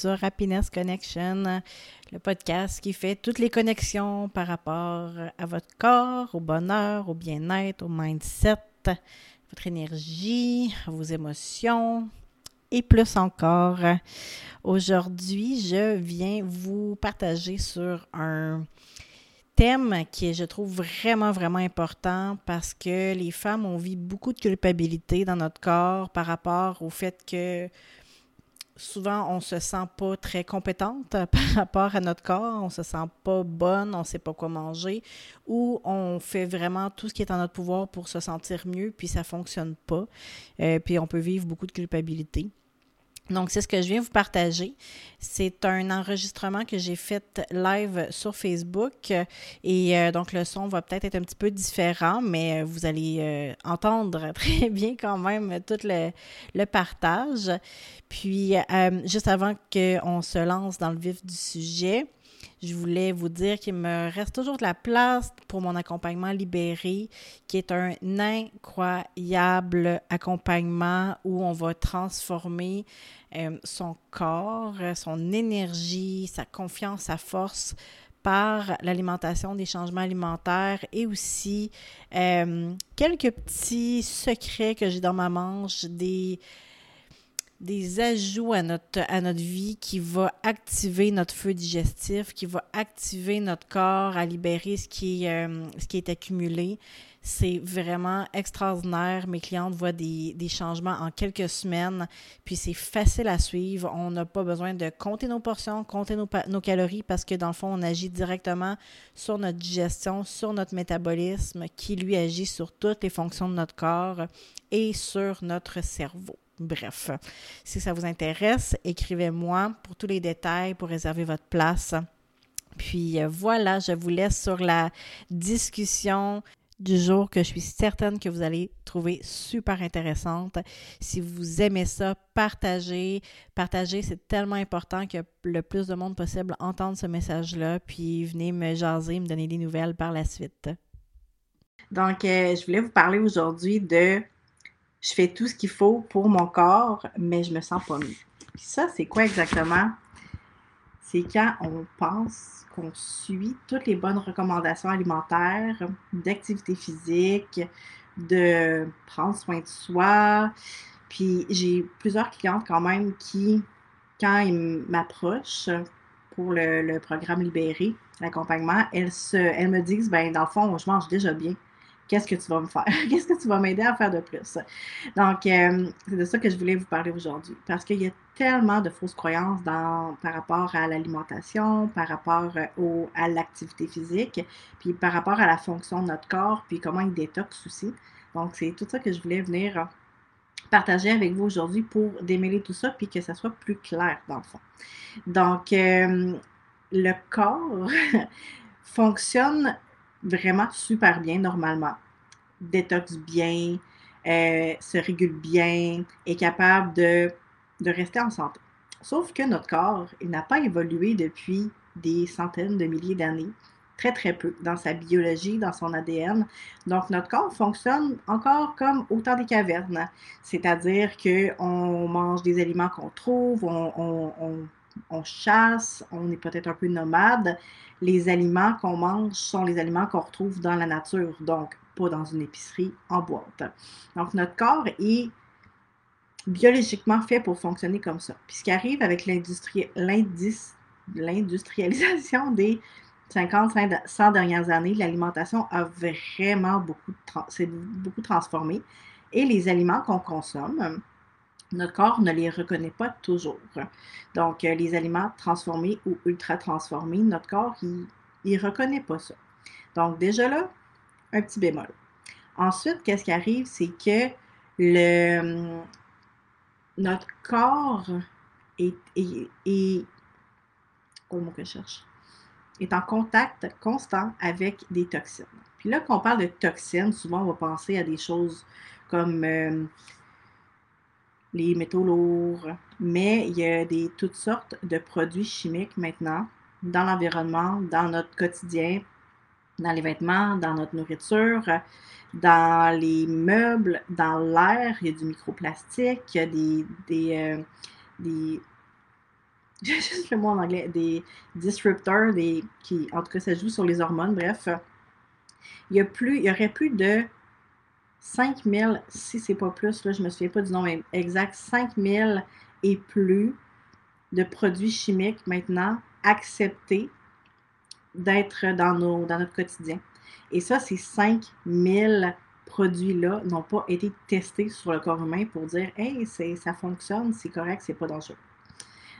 sur Happiness Connection, le podcast qui fait toutes les connexions par rapport à votre corps, au bonheur, au bien-être, au mindset, votre énergie, vos émotions et plus encore. Aujourd'hui, je viens vous partager sur un thème qui je trouve, vraiment, vraiment important parce que les femmes, ont vit beaucoup de culpabilité dans notre corps par rapport au fait que souvent on se sent pas très compétente par rapport à notre corps, on se sent pas bonne, on sait pas quoi manger, ou on fait vraiment tout ce qui est en notre pouvoir pour se sentir mieux, puis ça fonctionne pas, euh, puis on peut vivre beaucoup de culpabilité. Donc, c'est ce que je viens vous partager. C'est un enregistrement que j'ai fait live sur Facebook et euh, donc le son va peut-être être un petit peu différent, mais euh, vous allez euh, entendre très bien quand même tout le, le partage. Puis, juste avant qu'on se lance dans le vif du sujet, je voulais vous dire qu'il me reste toujours de la place pour mon accompagnement libéré, qui est un incroyable accompagnement où on va transformer euh, son corps, son énergie, sa confiance, sa force par l'alimentation, des changements alimentaires et aussi euh, quelques petits secrets que j'ai dans ma manche, des des ajouts à notre, à notre vie qui va activer notre feu digestif, qui va activer notre corps à libérer ce qui, euh, ce qui est accumulé. C'est vraiment extraordinaire. Mes clientes voient des, changements en quelques semaines, puis c'est facile à suivre. On n'a pas besoin de compter nos portions, compter nos, nos calories, parce que dans le fond, on agit directement sur notre digestion, sur notre métabolisme, qui lui agit sur toutes les fonctions de notre corps et sur notre cerveau. Bref, si ça vous intéresse, écrivez-moi pour tous les détails, pour réserver votre place. Puis euh, voilà, je vous laisse sur la discussion du jour que je suis certaine que vous allez trouver super intéressante. Si vous aimez ça, partagez. Partagez, c'est tellement important que le plus de monde possible entende ce message-là, puis venez me jaser, me donner des nouvelles par la suite. Donc, euh, je voulais vous parler aujourd'hui de je fais tout ce qu'il faut pour mon corps, mais je me sens pas mieux. Puis ça, c'est quoi exactement? C'est quand on pense qu'on suit toutes les bonnes recommandations alimentaires, d'activité physique, de prendre soin de soi. Puis j'ai plusieurs clientes quand même qui, quand ils m'approchent pour le, programme Libéré, l'accompagnement, elles, me disent, ben dans le fond, je mange déjà bien qu'est-ce que tu vas me faire? qu'est-ce que tu vas m'aider à faire de plus? Donc, euh, c'est de ça que je voulais vous parler aujourd'hui. Parce qu'il y a tellement de fausses croyances par rapport à l'alimentation, par rapport euh, au, à l'activité physique, puis par rapport à la fonction de notre corps, puis comment il détoxe aussi. Donc, c'est tout ça que je voulais venir partager avec vous aujourd'hui pour démêler tout ça, puis que ça soit plus clair dans le fond. Donc, euh, le corps fonctionne vraiment super bien normalement. Détoxe bien, euh, se régule bien, est capable de, de rester en santé. Sauf que notre corps, il n'a pas évolué depuis des centaines de milliers d'années, très très peu, dans sa biologie, dans son ADN. Donc notre corps fonctionne encore comme au temps des cavernes, c'est-à-dire qu'on mange des aliments qu'on trouve, on, chasse, on est peut-être un peu nomade, les aliments qu'on mange sont les aliments qu'on retrouve dans la nature, donc pas dans une épicerie en boîte. Donc, notre corps est biologiquement fait pour fonctionner comme ça. Puis ce qui arrive avec l'industrialisation des 50, 100 dernières années, l'alimentation a vraiment beaucoup, beaucoup transformé. Et les aliments qu'on consomme, notre corps ne les reconnaît pas toujours. Donc, euh, les aliments transformés ou ultra transformés, notre corps, il ne reconnaît pas ça. Donc, déjà là, un petit bémol. Ensuite, qu'est-ce qui arrive, c'est que notre corps est en contact constant avec des toxines. Puis là, quand on parle de toxines, souvent on va penser à des choses comme euh, les métaux lourds, mais il y a des, toutes sortes de produits chimiques maintenant dans l'environnement, dans notre quotidien, dans les vêtements, dans notre nourriture, dans les meubles, dans l'air, il y a du microplastique, il y a des, des, euh, j'ai juste le mot en anglais, des disruptors, des, qui, en tout cas, ça joue sur les hormones, bref. Il y, a plus, il y aurait plus de 5000, si c'est pas plus, là, je me souviens pas du nom exact, 5000 et plus de produits chimiques maintenant acceptés d'être dans, nos, dans notre quotidien. Et ça, ces 5000 produits-là n'ont pas été testés sur le corps humain pour dire Hey, ça fonctionne, c'est correct, c'est pas dangereux.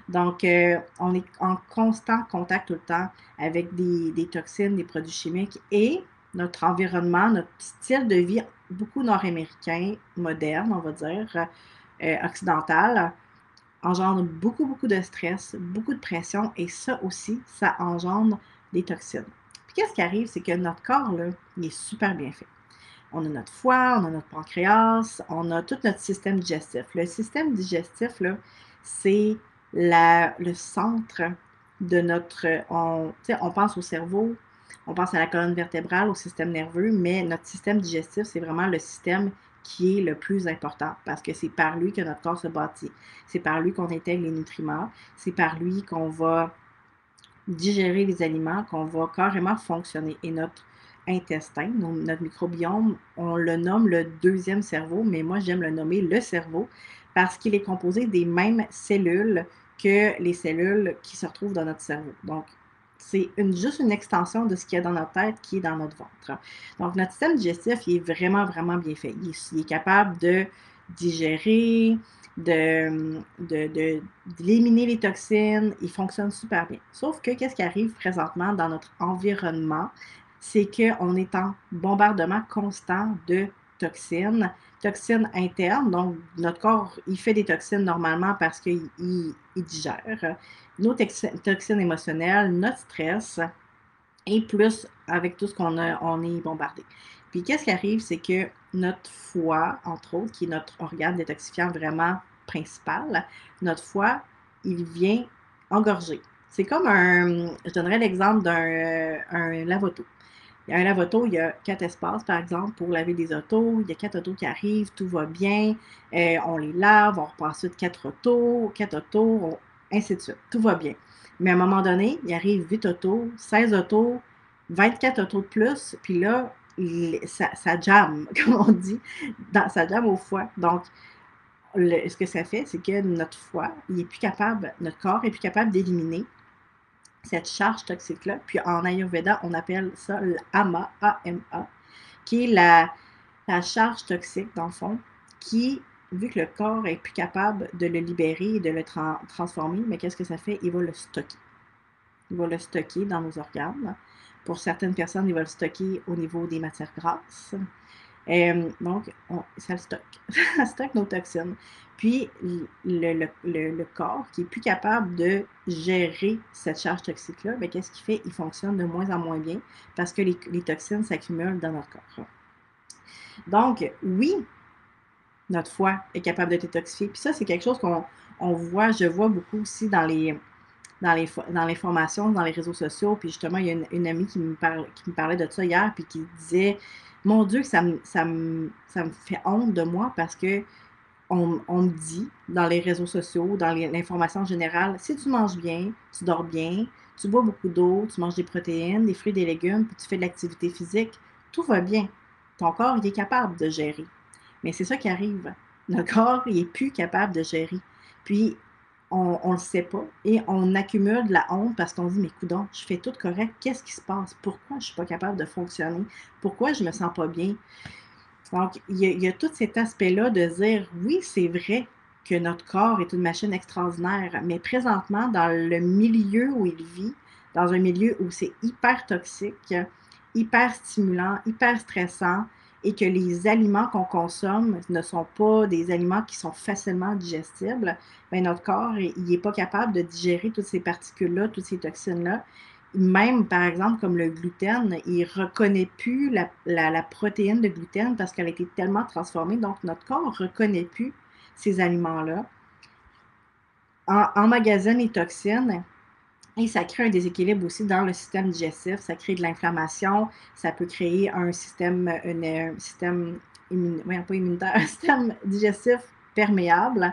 Donc, euh, on est en constant contact tout le temps avec des, toxines, des produits chimiques et notre environnement, notre style de vie, beaucoup nord-américain, moderne, on va dire, euh, occidental, engendre beaucoup, beaucoup de stress, beaucoup de pression et ça aussi, ça engendre des toxines. Puis qu'est-ce qui arrive, c'est que notre corps, là, il est super bien fait. On a notre foie, on a notre pancréas, on a tout notre système digestif. Le système digestif, là, c'est le centre de notre... On, on pense au cerveau, on pense à la colonne vertébrale, au système nerveux, mais notre système digestif, c'est vraiment le système qui est le plus important parce que c'est par lui que notre corps se bâtit. C'est par lui qu'on intègre les nutriments. C'est par lui qu'on va digérer les aliments, qu'on va carrément fonctionner. Et notre intestin, notre microbiome, on le nomme le deuxième cerveau, mais moi j'aime le nommer le cerveau parce qu'il est composé des mêmes cellules que les cellules qui se retrouvent dans notre cerveau. Donc, c'est juste une extension de ce qu'il y a dans notre tête qui est dans notre ventre. Donc, notre système digestif, il est vraiment, vraiment bien fait. Il est, capable de digérer, de, d'éliminer les toxines. Il fonctionne super bien. Sauf que qu'est-ce qui arrive présentement dans notre environnement? C'est qu'on est en bombardement constant de toxines, toxines internes. Donc, notre corps, il fait des toxines normalement parce qu'il il, digère. Nos toxines émotionnelles, notre stress, et plus avec tout ce qu'on a, on est bombardé. Puis, qu'est-ce qui arrive, c'est que notre foie, entre autres, qui est notre organe détoxifiant vraiment principal, notre foie, il vient engorger. C'est comme un, je donnerais l'exemple d'un un lavoto. Il y a un lave-auto, il y a quatre espaces, par exemple, pour laver des autos. Il y a quatre autos qui arrivent, tout va bien. Euh, on les lave, on repasse ensuite quatre autos, quatre autos, ainsi de suite. Tout va bien. Mais à un moment donné, il arrive 8 autos, 16 autos, 24 autos de plus, puis là, ça, ça jamme, comme on dit, ça jamme au foie. Donc, ce que ça fait, c'est que notre foie, il est plus capable, notre corps est plus capable d'éliminer cette charge toxique-là. Puis en Ayurveda, on appelle ça l'AMA, A-M-A, qui est la, charge toxique, dans le fond, qui, vu que le corps est plus capable de le libérer et de le transformer, mais qu'est-ce que ça fait? Il va le stocker. Il va le stocker dans nos organes. Pour certaines personnes, il va le stocker au niveau des matières grasses. Euh, donc, ça le stocke. ça stocke nos toxines. Puis, le, corps qui est plus capable de gérer cette charge toxique-là, bien, qu'est-ce qu'il fait? Il fonctionne de moins en moins bien parce que les, toxines s'accumulent dans notre corps. Donc, oui, notre foie est capable de détoxifier. Puis ça, c'est quelque chose qu'on voit, je vois beaucoup aussi dans les, dans les, dans les réseaux sociaux. Puis justement, il y a une, amie qui me, parle, parlait de ça hier, puis qui disait mon Dieu, ça me, ça, me, fait honte de moi parce que on, on me dit dans les réseaux sociaux, dans l'information générale, si tu manges bien, tu dors bien, tu bois beaucoup d'eau, tu manges des protéines, des fruits, des légumes, puis tu fais de l'activité physique, tout va bien. Ton corps, il est capable de gérer. Mais c'est ça qui arrive. Notre corps, il n'est plus capable de gérer. Puis, on ne le sait pas et on accumule de la honte parce qu'on dit, mais coudons, je fais tout correct, qu'est-ce qui se passe? Pourquoi je ne suis pas capable de fonctionner? Pourquoi je ne me sens pas bien? Donc, il y, a, tout cet aspect-là de dire, oui, c'est vrai que notre corps est une machine extraordinaire, mais présentement, dans le milieu où il vit, dans un milieu où c'est hyper toxique, hyper stimulant, hyper stressant, et que les aliments qu'on consomme ne sont pas des aliments qui sont facilement digestibles, bien, notre corps, il n'est pas capable de digérer toutes ces particules-là, toutes ces toxines-là. Même, par exemple, comme le gluten, il ne reconnaît plus la, protéine de gluten parce qu'elle a été tellement transformée. Donc, notre corps ne reconnaît plus ces aliments-là. En, emmagasine les toxines, et ça crée un déséquilibre aussi dans le système digestif, ça crée de l'inflammation, ça peut créer un système, un système, immunitaire, un système digestif perméable.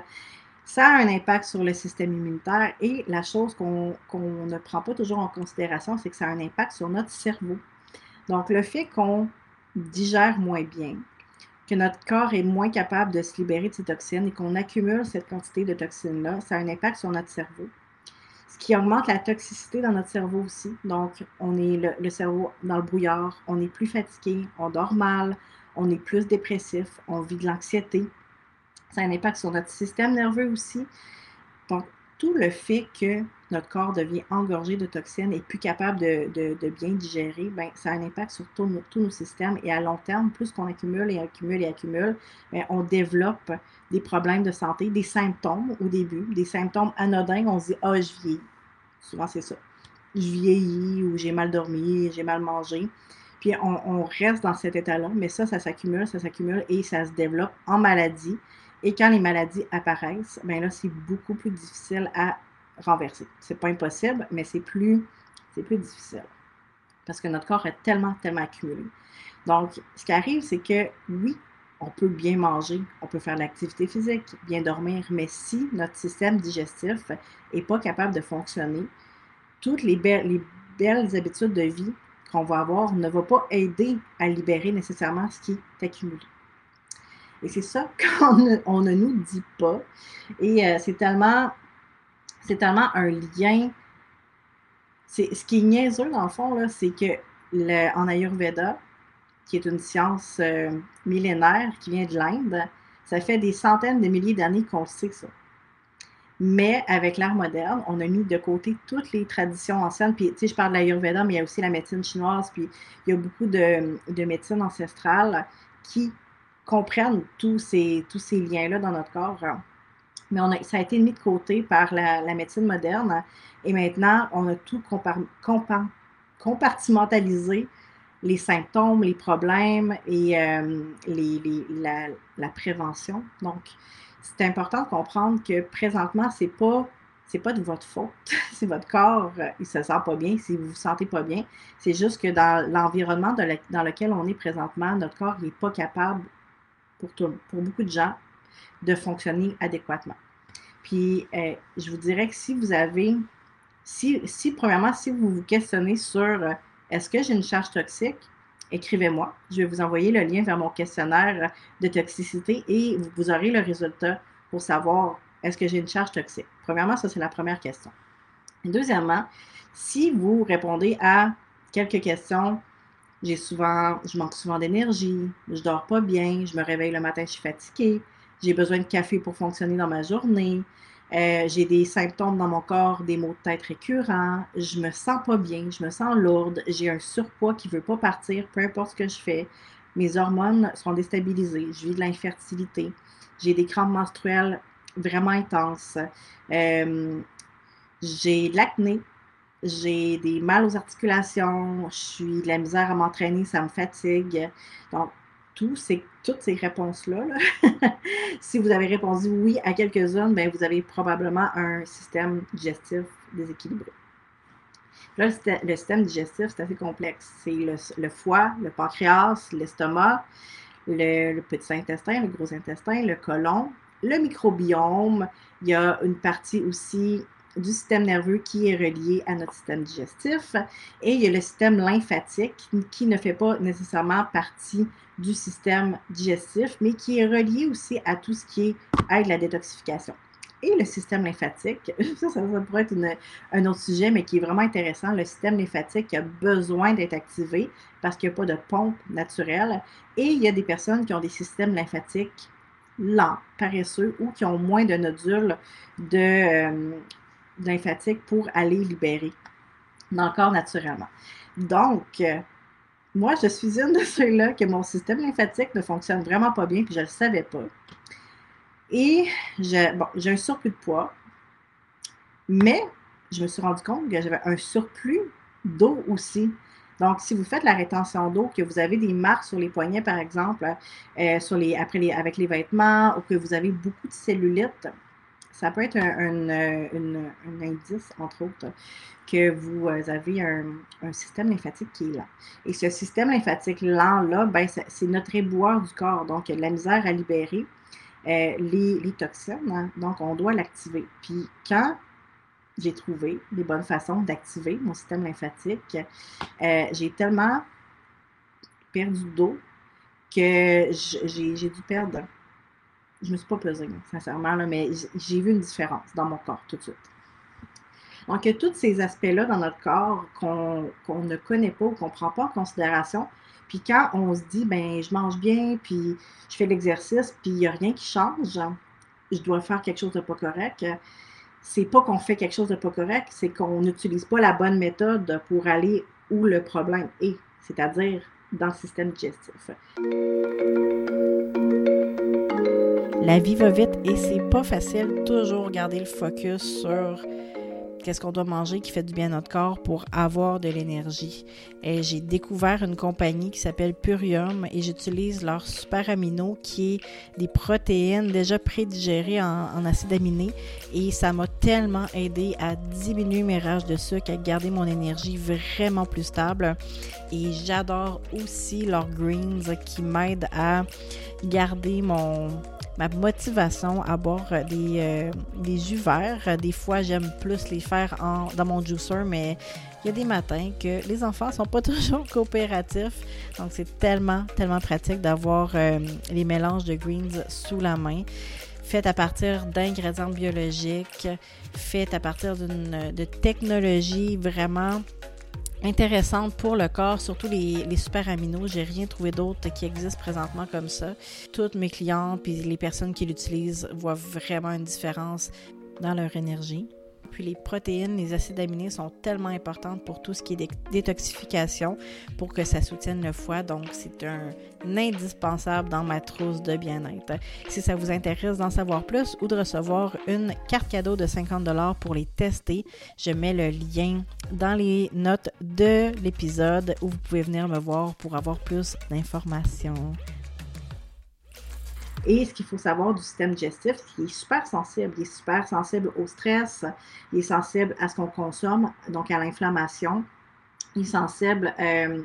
ça a un impact sur le système immunitaire et la chose qu'on ne prend pas toujours en considération, c'est que ça a un impact sur notre cerveau. Donc, le fait qu'on digère moins bien, que notre corps est moins capable de se libérer de ces toxines et qu'on accumule cette quantité de toxines-là, ça a un impact sur notre cerveau. Ce qui augmente la toxicité dans notre cerveau aussi. Donc, on est le, cerveau dans le brouillard, on est plus fatigué, on dort mal, on est plus dépressif, on vit de l'anxiété, ça a un impact sur notre système nerveux aussi. Donc, tout le fait que notre corps devient engorgé de toxines et plus capable de, bien digérer, ben, ça a un impact sur tous nos, systèmes. Et à long terme, plus qu'on accumule et accumule et accumule, ben, on développe des problèmes de santé, des symptômes au début, des symptômes anodins. On se dit Ah, je vieillis. Souvent, c'est ça. Je vieillis ou j'ai mal dormi, j'ai mal mangé. Puis on, on reste dans cet état-là, mais ça, ça s'accumule, ça s'accumule et ça se développe en maladie. Et quand les maladies apparaissent, bien là, c'est beaucoup plus difficile à renverser. C'est pas impossible, mais c'est plus, c'est plus difficile. Parce que notre corps est tellement, tellement accumulé. Donc, ce qui arrive, c'est que oui, on peut bien manger, on peut faire de l'activité physique, bien dormir, mais si notre système digestif n'est pas capable de fonctionner, toutes les, les belles habitudes de vie qu'on va avoir ne vont pas aider à libérer nécessairement ce qui est accumulé. Et c'est ça qu'on ne, on ne nous dit pas. Et euh, c'est tellement, c'est tellement un lien. C'est, ce qui est niaiseux, dans le fond, c'est que en Ayurveda, qui est une science euh, millénaire qui vient de l'Inde, ça fait des centaines de milliers d'années qu'on sait ça. Mais avec l'art moderne, on a mis de côté toutes les traditions anciennes. Puis, tu sais, je parle de l'Ayurveda, mais il y a aussi la médecine chinoise, puis il y a beaucoup de, de médecine ancestrale qui comprennent tous ces, tous ces liens-là dans notre corps. Mais on a, ça a été mis de côté par la, médecine moderne et maintenant, on a tout compartimentalisé les symptômes, les problèmes et euh, la, prévention. Donc, c'est important de comprendre que présentement, c'est pas pas de votre faute. c'est votre corps, euh, il se sent pas bien, si vous vous sentez pas bien. C'est juste que dans l'environnement dans lequel on est présentement, notre corps n'est pas capable pour, pour beaucoup de gens de fonctionner adéquatement. Puis, euh, je vous dirais que si vous avez, si, si premièrement, si vous vous questionnez sur euh, est-ce que j'ai une charge toxique, écrivez-moi. Je vais vous envoyer le lien vers mon questionnaire de toxicité et vous aurez le résultat pour savoir est-ce que j'ai une charge toxique? Premièrement, ça, c'est la première question. deuxièmement, si vous répondez à quelques questions j'ai souvent, je manque souvent d'énergie, je dors pas bien, je me réveille le matin, je suis fatiguée, j'ai besoin de café pour fonctionner dans ma journée, euh, j'ai des symptômes dans mon corps, des maux de tête récurrents, je me sens pas bien, je me sens lourde, j'ai un surpoids qui veut pas partir, peu importe ce que je fais, mes hormones sont déstabilisées, je vis de l'infertilité, j'ai des crampes menstruelles vraiment intenses, euh, j'ai de l'acné, j'ai des mal aux articulations, je suis de la misère à m'entraîner, ça me fatigue. Donc, tout toutes ces réponses-là, si vous avez répondu oui à quelques-unes, ben, vous avez probablement un système digestif déséquilibré. Là, le système digestif, c'est assez complexe. C'est le, foie, le pancréas, l'estomac, le, petit intestin, le gros intestin, le côlon, le microbiome. Il y a une partie aussi du système nerveux qui est relié à notre système digestif. Et il y a le système lymphatique qui ne fait pas nécessairement partie du système digestif, mais qui est relié aussi à tout ce qui est aide la détoxification. Et le système lymphatique, ça, ça, pourrait être un autre sujet, mais qui est vraiment intéressant. Le système lymphatique a besoin d'être activé parce qu'il n'y a pas de pompe naturelle. Et il y a des personnes qui ont des systèmes lymphatiques lents, paresseux ou qui ont moins de nodules de, euh, lymphatique pour aller libérer dans le corps naturellement. Donc, euh, moi, je suis une de ceux-là que mon système lymphatique ne fonctionne vraiment pas bien, puis je ne le savais pas. Et j'ai bon, un surplus de poids, mais je me suis rendu compte que j'avais un surplus d'eau aussi. Donc, si vous faites la rétention d'eau, que vous avez des marques sur les poignets, par exemple, euh, sur les, après les, avec les vêtements, ou que vous avez beaucoup de cellulite, ça peut être un, indice, entre autres, que vous euh, avez un, système lymphatique qui est lent. Et ce système lymphatique lent-là, ben, c'est notre éboueur du corps. Donc, la misère à libérer. les, les, toxines. Hein. donc, on doit l'activer. Puis quand j'ai trouvé les bonnes façons d'activer mon système lymphatique, j'ai tellement perdu d'eau que j'ai dû perdre. Je me suis pas pesée, sincèrement, là, mais j'ai vu une différence dans mon corps tout de suite. Donc, il y a tous ces aspects-là dans notre corps qu'on ne connaît pas ou qu'on ne prend pas en considération. Puis quand on se dit, ben je mange bien, puis je fais l'exercice, puis il n'y a rien qui change, je dois faire quelque chose de pas correct, c'est pas qu'on fait quelque chose de pas correct, c'est qu'on n'utilise pas la bonne méthode pour aller où le problème est, c'est-à-dire dans le système digestif. La vie va vite et c'est pas facile toujours garder le focus sur qu'est-ce qu'on doit manger qui fait du bien à notre corps pour avoir de l'énergie. J'ai découvert une compagnie qui s'appelle Purium et j'utilise leur super amino qui est des protéines déjà prédigérées en, en acides aminés et ça m'a tellement aidé à diminuer mes rages de sucre, à garder mon énergie vraiment plus stable. Et j'adore aussi leurs greens qui m'aident à garder mon ma motivation à boire des, euh, des jus verts. Des fois, j'aime plus les faire dans mon juicer, mais il y a des matins que les enfants sont pas toujours coopératifs. Donc, c'est tellement, tellement pratique d'avoir euh, les mélanges de greens sous la main fait à partir d'ingrédients biologiques, fait à partir de technologie vraiment intéressante pour le corps, surtout les, les super aminos. J'ai rien trouvé d'autre qui existe présentement comme ça. Toutes mes clients puis les personnes qui l'utilisent voient vraiment une différence dans leur énergie. Puis les protéines, les acides aminés sont tellement importantes pour tout ce qui est détoxification pour que ça soutienne le foie. Donc, c'est un, indispensable dans ma trousse de bien-être. Si ça vous intéresse d'en savoir plus ou de recevoir une carte cadeau de 50 pour les tester, je mets le lien dans les notes de l'épisode où vous pouvez venir me voir pour avoir plus d'informations. Et ce qu'il faut savoir du système digestif, c'est qu'il est super sensible. Il est super sensible au stress, il est sensible à ce qu'on consomme, donc à l'inflammation. Il est sensible euh,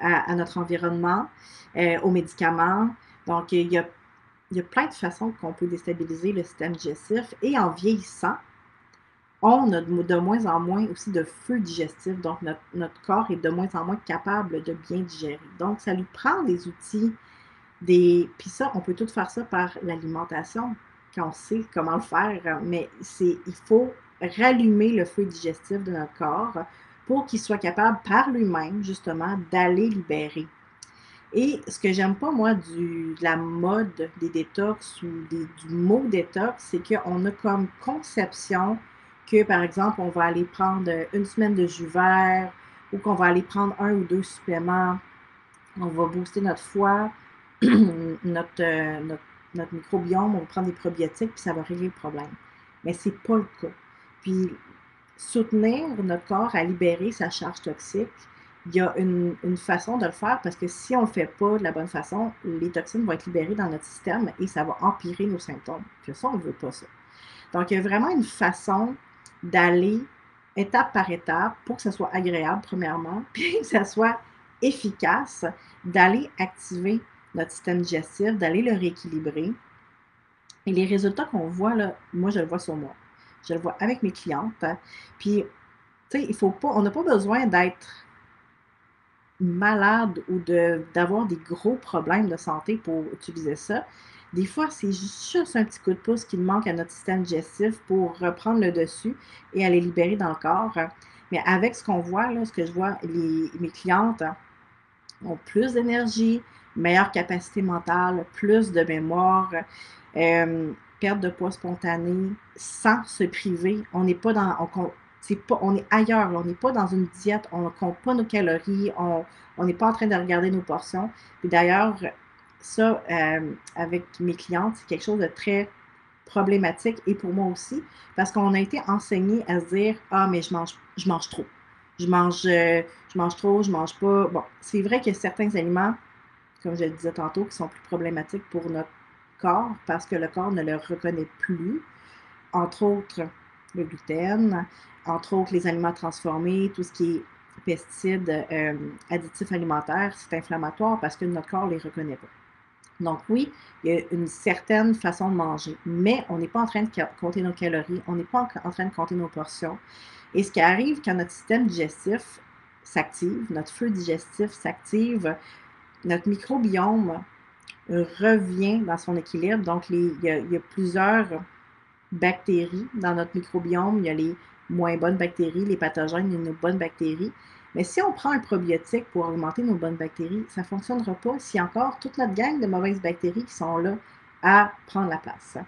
à, notre environnement, euh, aux médicaments. Donc, il y, a, il y a plein de façons qu'on peut déstabiliser le système digestif. Et en vieillissant, on a de moins en moins aussi de feu digestif. Donc, notre, notre corps est de moins en moins capable de bien digérer. Donc, ça lui prend des outils Puis ça, on peut tout faire ça par l'alimentation, quand on sait comment le faire, mais c'est il faut rallumer le feu digestif de notre corps pour qu'il soit capable par lui-même, justement, d'aller libérer. Et ce que j'aime pas, moi, de la mode des détox ou du mot détox, c'est qu'on a comme conception que, par exemple, on va aller prendre une semaine de jus vert ou qu'on va aller prendre un ou deux suppléments, on va booster notre foie, notre, notre, notre, microbiome, on va prendre des probiotiques, puis ça va régler le problème. Mais ce n'est pas le cas. Puis, soutenir notre corps à libérer sa charge toxique, il y a une, une façon de le faire parce que si on ne le fait pas de la bonne façon, les toxines vont être libérées dans notre système et ça va empirer nos symptômes. Puis ça, on ne veut pas ça. Donc, il y a vraiment une façon d'aller étape par étape pour que ça soit agréable, premièrement, puis que ça soit efficace, d'aller activer notre système digestif, d'aller le rééquilibrer. Et les résultats qu'on voit, moi, je le vois sur moi. Je le vois avec mes clientes. Puis, tu sais, il faut pas, on n'a pas besoin d'être malade ou d'avoir des gros problèmes de santé pour utiliser ça. Des fois, c'est juste un petit coup de pouce qui manque à notre système digestif pour reprendre le dessus et aller libérer dans le corps. Mais avec ce qu'on voit, là, ce que je vois, mes clientes ont plus d'énergie, meilleure capacité mentale, plus de mémoire, euh, perte de poids spontanée, sans se priver. On n'est pas dans. On, pas, on est ailleurs, on n'est pas dans une diète, on ne compte pas nos calories, on n'est pas en train de regarder nos portions. Puis d'ailleurs, ça, euh, avec mes clientes, c'est quelque chose de très problématique et pour moi aussi, parce qu'on a été enseigné à se dire Ah, mais je mange, je mange trop. Je mange, euh, je mange trop, je mange pas. Bon, c'est vrai que certains aliments comme je le disais tantôt, qui sont plus problématiques pour notre corps parce que le corps ne le reconnaît plus. Entre autres, le gluten, entre autres les aliments transformés, tout ce qui est pesticides, euh, additifs alimentaires, c'est inflammatoire parce que notre corps ne les reconnaît pas. Donc oui, il y a une certaine façon de manger, mais on n'est pas en train de compter nos calories, on n'est pas en train de compter nos portions. Et ce qui arrive quand notre système digestif s'active, notre feu digestif s'active, notre microbiome revient dans son équilibre. Donc, il, y a, plusieurs bactéries dans notre microbiome. Il y a les moins bonnes bactéries, les pathogènes, et nos bonnes bactéries. Mais si on prend un probiotique pour augmenter nos bonnes bactéries, ça ne fonctionnera pas si encore toute notre gang de mauvaises bactéries qui sont là à prendre la place.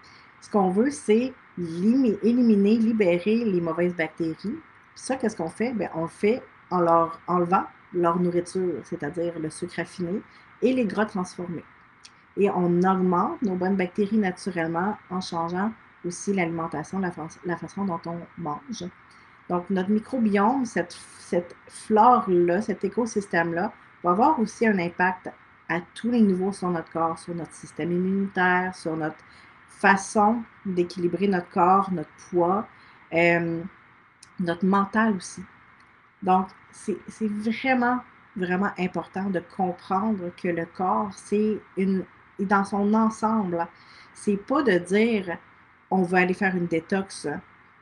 Ce qu'on veut, c'est éliminer, libérer les mauvaises bactéries. Ça, qu'est-ce qu'on fait? Bien, on le fait en leur enlevant leur nourriture, c'est-à-dire le sucre raffiné et les gras transformés. Et on augmente nos bonnes bactéries naturellement en changeant aussi l'alimentation, la, façon dont on mange. Donc, notre microbiome, cette, cette flore-là, cet écosystème-là, va avoir aussi un impact à tous les niveaux sur notre corps, sur notre système immunitaire, sur notre façon d'équilibrer notre corps, notre poids, euh, notre mental aussi. Donc, c'est vraiment, vraiment important de comprendre que le corps, c'est une, dans son ensemble, c'est pas de dire on va aller faire une détox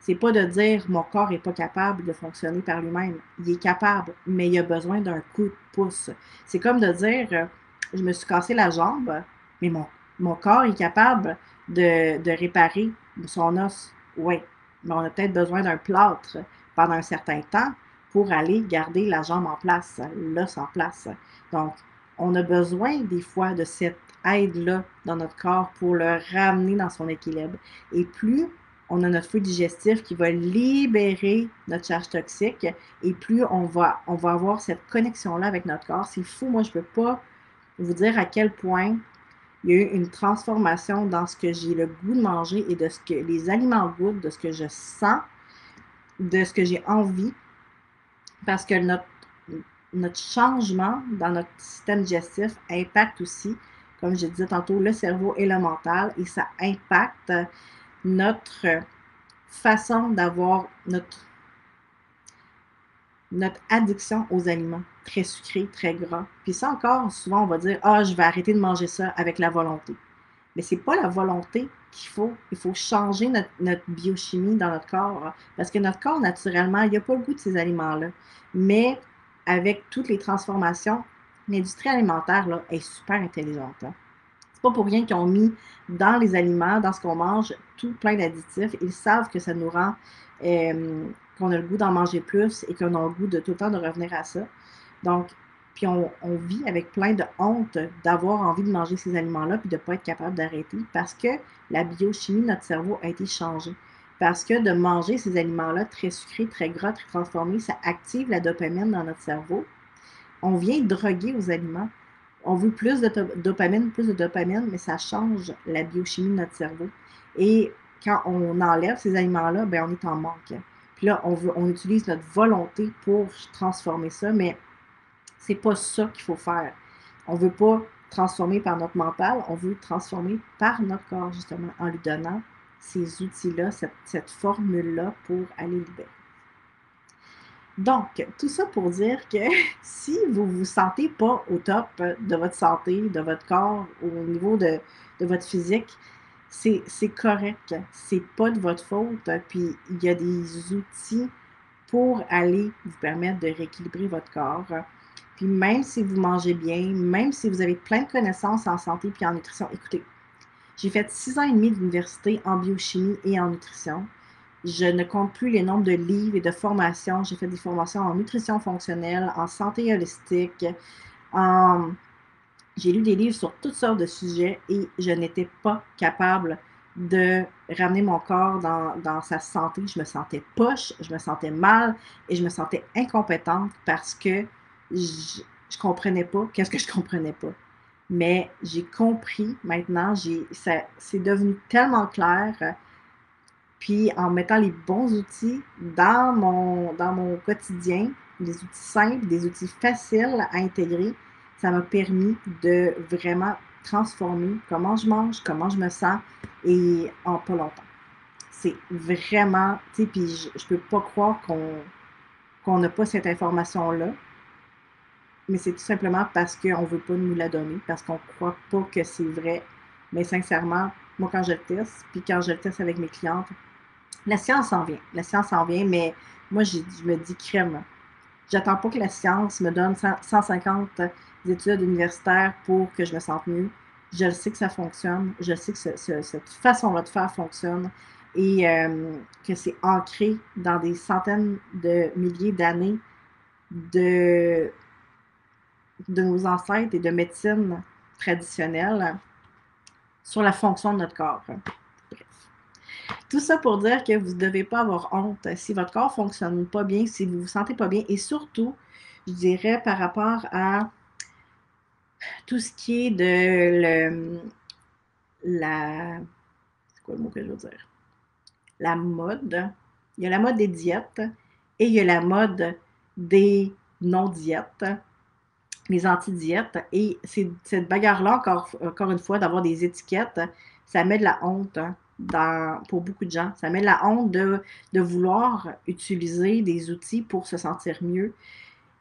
c'est pas de dire mon corps n'est pas capable de fonctionner par lui-même. Il est capable, mais il a besoin d'un coup de pouce. C'est comme de dire je me suis cassé la jambe, mais mon, mon corps est capable de, de réparer son os. Oui, mais on a peut-être besoin d'un plâtre pendant un certain temps pour aller garder la jambe en place, l'os en place. Donc, on a besoin des fois de cette aide-là dans notre corps pour le ramener dans son équilibre. Et plus on a notre feu digestif qui va libérer notre charge toxique et plus on va, on va avoir cette connexion-là avec notre corps. C'est fou, moi je ne peux pas vous dire à quel point il y a eu une transformation dans ce que j'ai le goût de manger et de ce que les aliments goûtent, de ce que je sens, de ce que j'ai envie. Parce que notre, notre changement dans notre système digestif impacte aussi, comme je disais tantôt, le cerveau et le mental et ça impacte notre façon d'avoir notre, notre addiction aux aliments très sucrés, très gras. Puis ça encore, souvent on va dire Ah, je vais arrêter de manger ça avec la volonté. Mais ce n'est pas la volonté qu'il faut. Il faut changer notre, biochimie dans notre corps. Parce que notre corps, naturellement, il n'y a pas le goût de ces aliments-là. Mais avec toutes les transformations, l'industrie alimentaire est super intelligente. Hein. C'est pas pour rien qu'ils ont mis dans les aliments, dans ce qu'on mange, tout plein d'additifs. Ils savent que ça nous rend, euh, qu'on a le goût d'en manger plus et qu'on a le goût de tout le temps de revenir à ça. Donc, puis on, vit avec plein de honte d'avoir envie de manger ces aliments-là puis de ne pas être capable d'arrêter parce que la biochimie de notre cerveau a été changée. Parce que de manger ces aliments-là très sucrés, très gras, très transformés, ça active la dopamine dans notre cerveau. On vient droguer aux aliments on veut plus de dopamine, plus de dopamine, mais ça change la biochimie de notre cerveau. Et quand on enlève ces aliments-là, ben on est en manque. Puis là, on, on utilise notre volonté pour transformer ça, mais c'est pas ça qu'il faut faire. On veut pas transformer par notre mental, on veut transformer par notre corps, justement, en lui donnant ces outils-là, cette, formule-là pour aller libérer. Donc, tout ça pour dire que si vous ne vous sentez pas au top de votre santé, de votre corps, au niveau de, votre physique, c'est correct. C'est pas de votre faute. Puis, il y a des outils pour aller vous permettre de rééquilibrer votre corps. Puis, même si vous mangez bien, même si vous avez plein de connaissances en santé puis en nutrition, écoutez, j'ai fait six ans et demi d'université en biochimie et en nutrition. Je ne compte plus les nombres de livres et de formations. J'ai fait des formations en nutrition fonctionnelle, en santé holistique. J'ai lu des livres sur toutes sortes de sujets et je n'étais pas capable de ramener mon corps dans, sa santé. Je me sentais poche, je me sentais mal et je me sentais incompétente parce que je ne comprenais pas. Qu'est-ce que je comprenais pas? Mais j'ai compris maintenant, c'est devenu tellement clair puis en mettant les bons outils dans mon, dans mon quotidien, des outils simples, des outils faciles à intégrer, ça m'a permis de vraiment transformer comment je mange, comment je me sens et en pas longtemps. C'est vraiment, tu sais, puis je, ne peux pas croire qu'on qu'on n'a pas cette information-là. Mais c'est tout simplement parce qu'on ne veut pas nous la donner, parce qu'on ne croit pas que c'est vrai. Mais sincèrement, moi, quand je le teste, puis quand je le teste avec mes clientes, la science en vient. La science en vient, mais moi, je me dis crème. J'attends pas que la science me donne 150 études universitaires pour que je me sente mieux. Je le sais que ça fonctionne. Je sais que cette façon-là de faire fonctionne et euh, que c'est ancré dans des centaines de milliers d'années de, de nos ancêtres et de médecine traditionnelle sur la fonction de notre corps. Tout ça pour dire que vous ne devez pas avoir honte si votre corps ne fonctionne pas bien, si vous ne vous sentez pas bien. Et surtout, je dirais par rapport à tout ce qui est de la. C'est quoi le mot que je veux dire? La mode. Il y a la mode des diètes et il y a la mode des non-diètes, les anti-diètes. Et cette bagarre-là, encore, encore une fois, d'avoir des étiquettes, ça met de la honte dans, pour beaucoup de gens. Ça met de la honte de, de vouloir utiliser des outils pour se sentir mieux.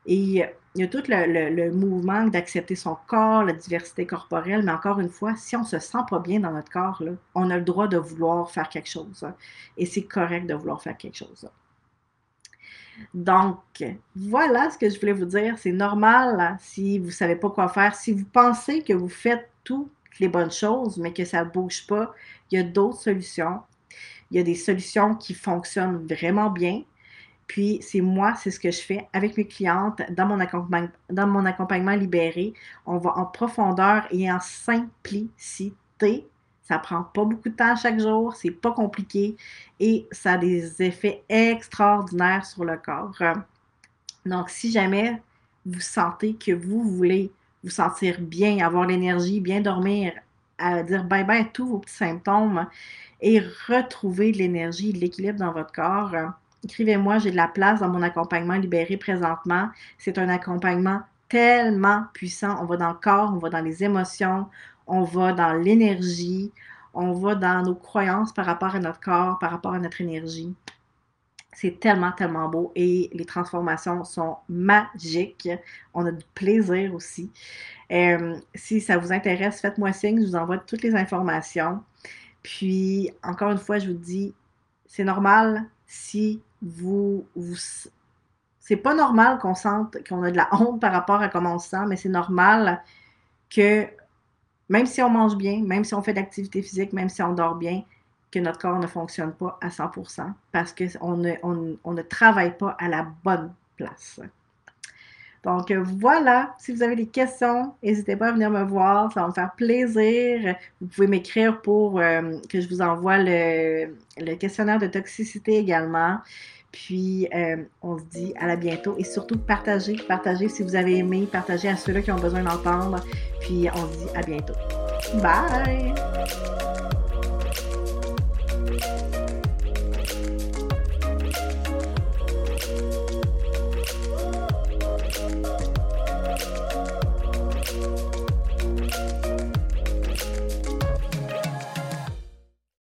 Et il y a tout le, mouvement d'accepter son corps, la diversité corporelle, mais encore une fois, si on ne se sent pas bien dans notre corps, là, on a le droit de vouloir faire quelque chose. Hein. et c'est correct de vouloir faire quelque chose. Donc, voilà ce que je voulais vous dire. C'est normal si vous ne savez pas quoi faire. Si vous pensez que vous faites toutes les bonnes choses, mais que ça ne bouge pas, il y a d'autres solutions. Il y a des solutions qui fonctionnent vraiment bien. Puis, c'est moi, c'est ce que je fais avec mes clientes dans mon accompagnement libéré. On va en profondeur et en simplicité. Ça prend pas beaucoup de temps chaque jour, c'est pas compliqué et ça a des effets extraordinaires sur le corps. Donc, si jamais vous sentez que vous voulez vous sentir bien, avoir l'énergie, bien dormir, dire bye bye à tous vos petits symptômes et retrouver de l'énergie, de l'équilibre dans votre corps, écrivez-moi, j'ai de la place dans mon accompagnement libéré présentement. C'est un accompagnement tellement puissant. On va dans le corps, on va dans les émotions, on va dans l'énergie, on va dans nos croyances par rapport à notre corps, par rapport à notre énergie. C'est tellement, tellement beau et les transformations sont magiques. On a du plaisir aussi. Euh, si ça vous intéresse, faites-moi signe, je vous envoie toutes les informations. Puis, encore une fois, je vous dis, c'est normal si vous, vous c'est pas normal qu'on sente qu'on a de la honte par rapport à comment on se sent, mais c'est normal que même si on mange bien, même si on fait de l'activité physique, même si on dort bien, que notre corps ne fonctionne pas à 100% parce qu'on ne, on, ne travaille pas à la bonne place. Donc voilà, si vous avez des questions, n'hésitez pas à venir me voir, ça va me faire plaisir. Vous pouvez m'écrire pour euh, que je vous envoie le, questionnaire de toxicité également. Puis, euh, on se dit à la bientôt et surtout partagez, partagez si vous avez aimé, partagez à ceux-là qui ont besoin d'entendre. Puis, on se dit à bientôt. Bye!